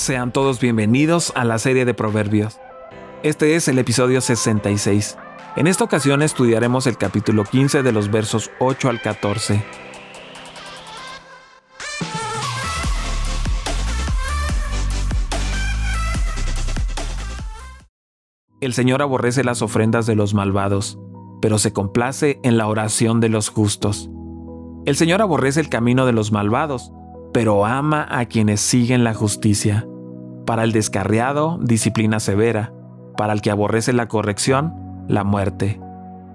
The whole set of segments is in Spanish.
Sean todos bienvenidos a la serie de Proverbios. Este es el episodio 66. En esta ocasión estudiaremos el capítulo 15 de los versos 8 al 14. El Señor aborrece las ofrendas de los malvados, pero se complace en la oración de los justos. El Señor aborrece el camino de los malvados, pero ama a quienes siguen la justicia. Para el descarriado, disciplina severa. Para el que aborrece la corrección, la muerte.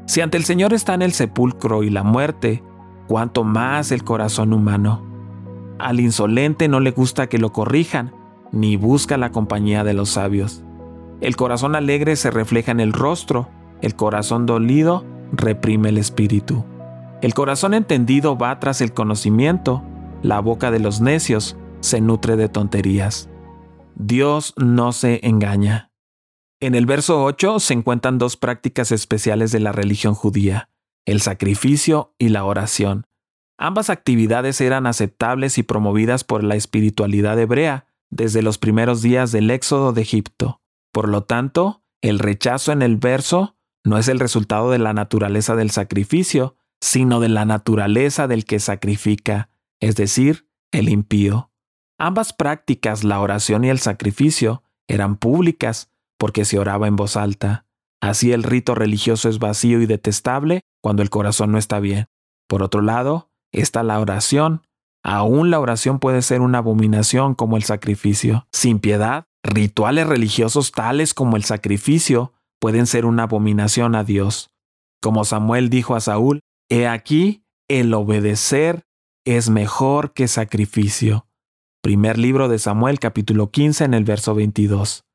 Si ante el Señor están el sepulcro y la muerte, cuanto más el corazón humano. Al insolente no le gusta que lo corrijan, ni busca la compañía de los sabios. El corazón alegre se refleja en el rostro, el corazón dolido reprime el espíritu. El corazón entendido va tras el conocimiento, la boca de los necios se nutre de tonterías. Dios no se engaña. En el verso 8 se encuentran dos prácticas especiales de la religión judía, el sacrificio y la oración. Ambas actividades eran aceptables y promovidas por la espiritualidad hebrea desde los primeros días del éxodo de Egipto. Por lo tanto, el rechazo en el verso no es el resultado de la naturaleza del sacrificio, sino de la naturaleza del que sacrifica, es decir, el impío. Ambas prácticas, la oración y el sacrificio, eran públicas porque se oraba en voz alta. Así el rito religioso es vacío y detestable cuando el corazón no está bien. Por otro lado, está la oración. Aún la oración puede ser una abominación como el sacrificio. Sin piedad, rituales religiosos tales como el sacrificio pueden ser una abominación a Dios. Como Samuel dijo a Saúl, He aquí, el obedecer es mejor que sacrificio. Primer libro de Samuel capítulo 15 en el verso 22.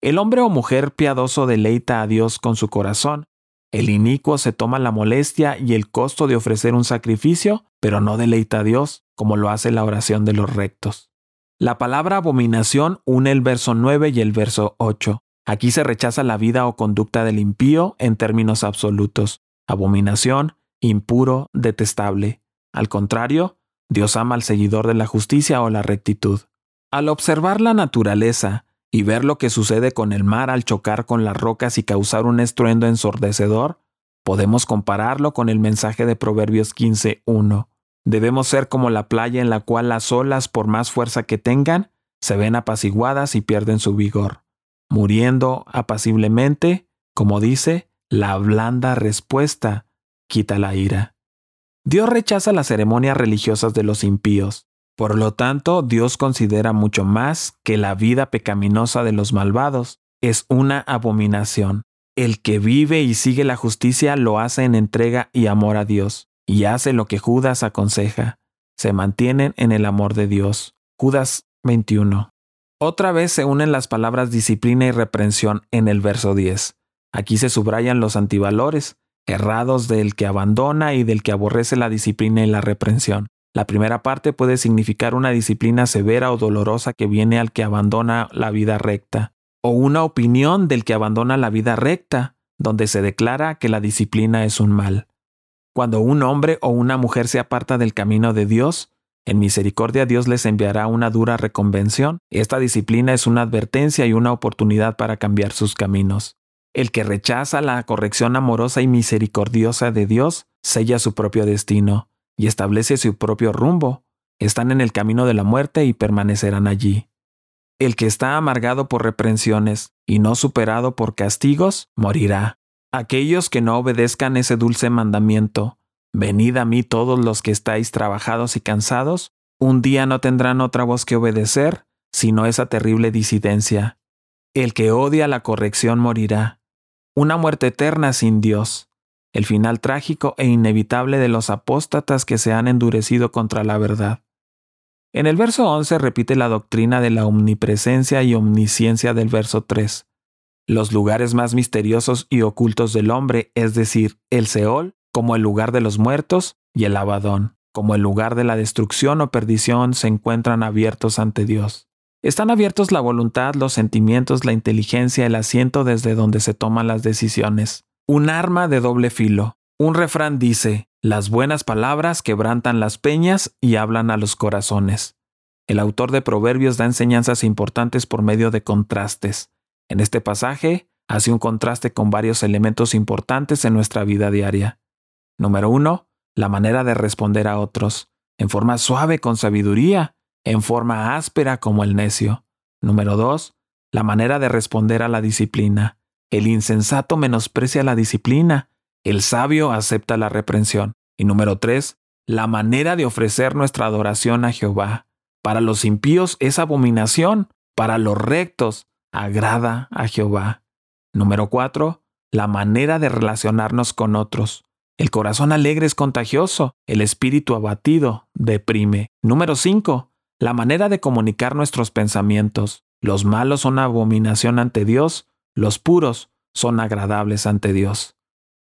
El hombre o mujer piadoso deleita a Dios con su corazón. El inicuo se toma la molestia y el costo de ofrecer un sacrificio, pero no deleita a Dios, como lo hace la oración de los rectos. La palabra abominación une el verso 9 y el verso 8. Aquí se rechaza la vida o conducta del impío en términos absolutos. Abominación, impuro, detestable. Al contrario, Dios ama al seguidor de la justicia o la rectitud. Al observar la naturaleza y ver lo que sucede con el mar al chocar con las rocas y causar un estruendo ensordecedor, podemos compararlo con el mensaje de Proverbios 15.1. Debemos ser como la playa en la cual las olas, por más fuerza que tengan, se ven apaciguadas y pierden su vigor, muriendo apaciblemente, como dice, la blanda respuesta quita la ira. Dios rechaza las ceremonias religiosas de los impíos. Por lo tanto, Dios considera mucho más que la vida pecaminosa de los malvados. Es una abominación. El que vive y sigue la justicia lo hace en entrega y amor a Dios, y hace lo que Judas aconseja. Se mantienen en el amor de Dios. Judas 21. Otra vez se unen las palabras disciplina y reprensión en el verso 10. Aquí se subrayan los antivalores, errados del que abandona y del que aborrece la disciplina y la reprensión. La primera parte puede significar una disciplina severa o dolorosa que viene al que abandona la vida recta, o una opinión del que abandona la vida recta, donde se declara que la disciplina es un mal. Cuando un hombre o una mujer se aparta del camino de Dios, en misericordia Dios les enviará una dura reconvención. Esta disciplina es una advertencia y una oportunidad para cambiar sus caminos. El que rechaza la corrección amorosa y misericordiosa de Dios sella su propio destino y establece su propio rumbo. Están en el camino de la muerte y permanecerán allí. El que está amargado por reprensiones y no superado por castigos, morirá. Aquellos que no obedezcan ese dulce mandamiento, venid a mí todos los que estáis trabajados y cansados, un día no tendrán otra voz que obedecer, sino esa terrible disidencia. El que odia la corrección morirá, una muerte eterna sin Dios, el final trágico e inevitable de los apóstatas que se han endurecido contra la verdad. En el verso 11 repite la doctrina de la omnipresencia y omnisciencia del verso 3. Los lugares más misteriosos y ocultos del hombre, es decir, el Seol, como el lugar de los muertos, y el Abadón, como el lugar de la destrucción o perdición, se encuentran abiertos ante Dios. Están abiertos la voluntad, los sentimientos, la inteligencia, el asiento desde donde se toman las decisiones. Un arma de doble filo. Un refrán dice, las buenas palabras quebrantan las peñas y hablan a los corazones. El autor de Proverbios da enseñanzas importantes por medio de contrastes. En este pasaje hace un contraste con varios elementos importantes en nuestra vida diaria. Número uno, la manera de responder a otros, en forma suave con sabiduría, en forma áspera como el necio. Número dos, la manera de responder a la disciplina. El insensato menosprecia la disciplina, el sabio acepta la reprensión. Y número tres, la manera de ofrecer nuestra adoración a Jehová. Para los impíos es abominación, para los rectos agrada a Jehová. Número 4. La manera de relacionarnos con otros. El corazón alegre es contagioso, el espíritu abatido deprime. Número 5. La manera de comunicar nuestros pensamientos. Los malos son abominación ante Dios, los puros son agradables ante Dios.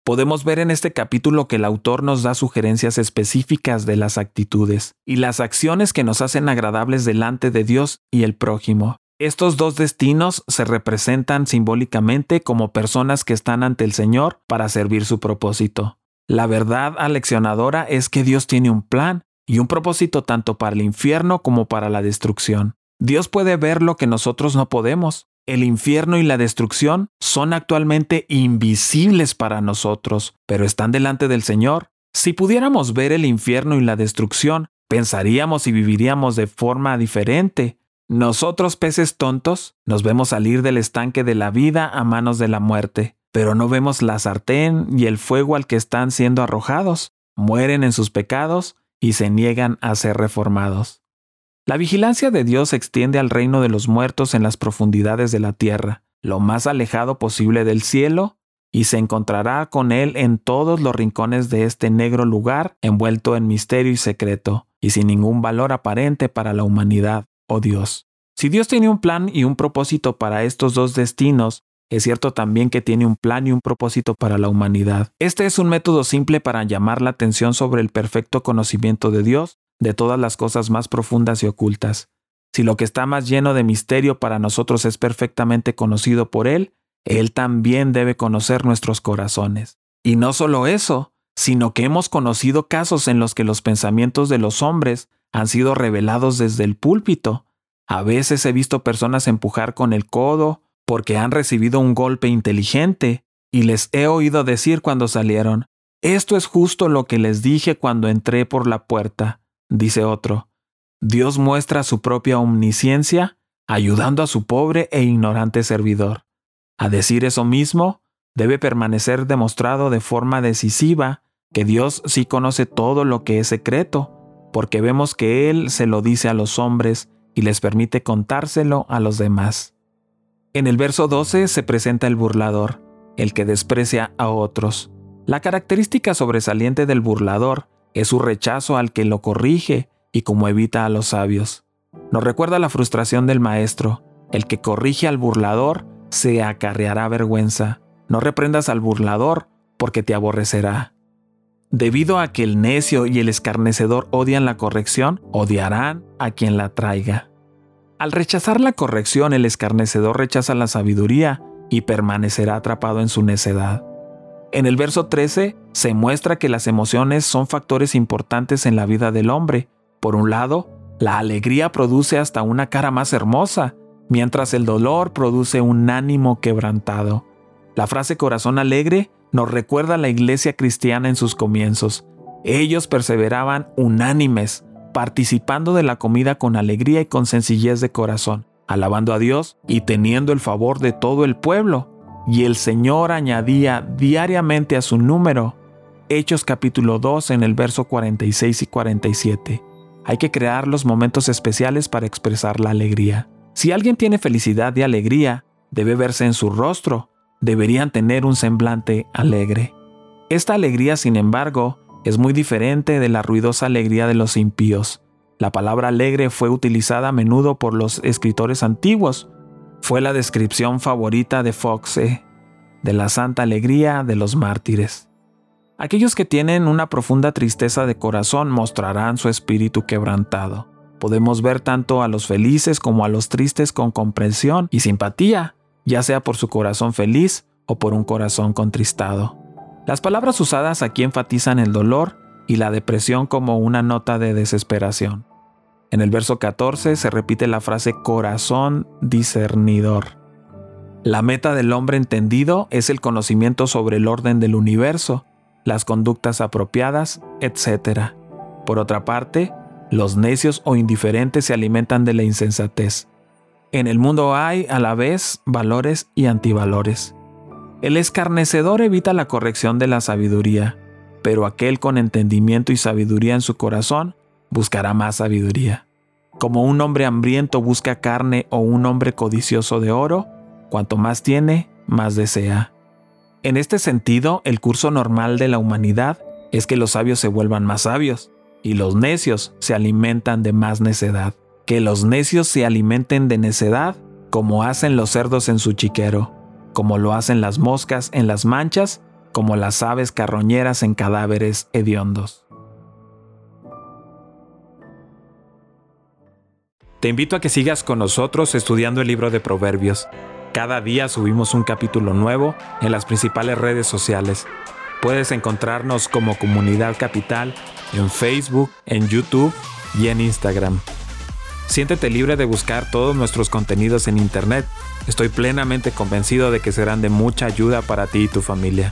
Podemos ver en este capítulo que el autor nos da sugerencias específicas de las actitudes y las acciones que nos hacen agradables delante de Dios y el prójimo. Estos dos destinos se representan simbólicamente como personas que están ante el Señor para servir su propósito. La verdad aleccionadora es que Dios tiene un plan y un propósito tanto para el infierno como para la destrucción. Dios puede ver lo que nosotros no podemos. El infierno y la destrucción son actualmente invisibles para nosotros, pero están delante del Señor. Si pudiéramos ver el infierno y la destrucción, pensaríamos y viviríamos de forma diferente, nosotros, peces tontos, nos vemos salir del estanque de la vida a manos de la muerte, pero no vemos la sartén y el fuego al que están siendo arrojados. Mueren en sus pecados y se niegan a ser reformados. La vigilancia de Dios se extiende al reino de los muertos en las profundidades de la tierra, lo más alejado posible del cielo, y se encontrará con Él en todos los rincones de este negro lugar envuelto en misterio y secreto, y sin ningún valor aparente para la humanidad oh Dios. Si Dios tiene un plan y un propósito para estos dos destinos, es cierto también que tiene un plan y un propósito para la humanidad. Este es un método simple para llamar la atención sobre el perfecto conocimiento de Dios, de todas las cosas más profundas y ocultas. Si lo que está más lleno de misterio para nosotros es perfectamente conocido por Él, Él también debe conocer nuestros corazones. Y no solo eso, sino que hemos conocido casos en los que los pensamientos de los hombres han sido revelados desde el púlpito. A veces he visto personas empujar con el codo porque han recibido un golpe inteligente y les he oído decir cuando salieron, esto es justo lo que les dije cuando entré por la puerta, dice otro. Dios muestra su propia omnisciencia ayudando a su pobre e ignorante servidor. A decir eso mismo, debe permanecer demostrado de forma decisiva que Dios sí conoce todo lo que es secreto porque vemos que Él se lo dice a los hombres y les permite contárselo a los demás. En el verso 12 se presenta el burlador, el que desprecia a otros. La característica sobresaliente del burlador es su rechazo al que lo corrige y como evita a los sabios. Nos recuerda la frustración del maestro, el que corrige al burlador se acarreará vergüenza. No reprendas al burlador porque te aborrecerá. Debido a que el necio y el escarnecedor odian la corrección, odiarán a quien la traiga. Al rechazar la corrección, el escarnecedor rechaza la sabiduría y permanecerá atrapado en su necedad. En el verso 13 se muestra que las emociones son factores importantes en la vida del hombre. Por un lado, la alegría produce hasta una cara más hermosa, mientras el dolor produce un ánimo quebrantado. La frase corazón alegre nos recuerda la iglesia cristiana en sus comienzos. Ellos perseveraban unánimes, participando de la comida con alegría y con sencillez de corazón, alabando a Dios y teniendo el favor de todo el pueblo. Y el Señor añadía diariamente a su número. Hechos capítulo 2 en el verso 46 y 47. Hay que crear los momentos especiales para expresar la alegría. Si alguien tiene felicidad y alegría, debe verse en su rostro, deberían tener un semblante alegre. Esta alegría, sin embargo, es muy diferente de la ruidosa alegría de los impíos. La palabra alegre fue utilizada a menudo por los escritores antiguos. Fue la descripción favorita de Foxe de la santa alegría de los mártires. Aquellos que tienen una profunda tristeza de corazón mostrarán su espíritu quebrantado. Podemos ver tanto a los felices como a los tristes con comprensión y simpatía, ya sea por su corazón feliz o por un corazón contristado. Las palabras usadas aquí enfatizan el dolor y la depresión como una nota de desesperación. En el verso 14 se repite la frase corazón discernidor. La meta del hombre entendido es el conocimiento sobre el orden del universo, las conductas apropiadas, etc. Por otra parte, los necios o indiferentes se alimentan de la insensatez. En el mundo hay, a la vez, valores y antivalores. El escarnecedor evita la corrección de la sabiduría, pero aquel con entendimiento y sabiduría en su corazón buscará más sabiduría. Como un hombre hambriento busca carne o un hombre codicioso de oro, Cuanto más tiene, más desea. En este sentido, el curso normal de la humanidad es que los sabios se vuelvan más sabios y los necios se alimentan de más necedad. Que los necios se alimenten de necedad como hacen los cerdos en su chiquero, como lo hacen las moscas en las manchas, como las aves carroñeras en cadáveres hediondos. Te invito a que sigas con nosotros estudiando el libro de Proverbios. Cada día subimos un capítulo nuevo en las principales redes sociales. Puedes encontrarnos como Comunidad Capital en Facebook, en YouTube y en Instagram. Siéntete libre de buscar todos nuestros contenidos en Internet. Estoy plenamente convencido de que serán de mucha ayuda para ti y tu familia.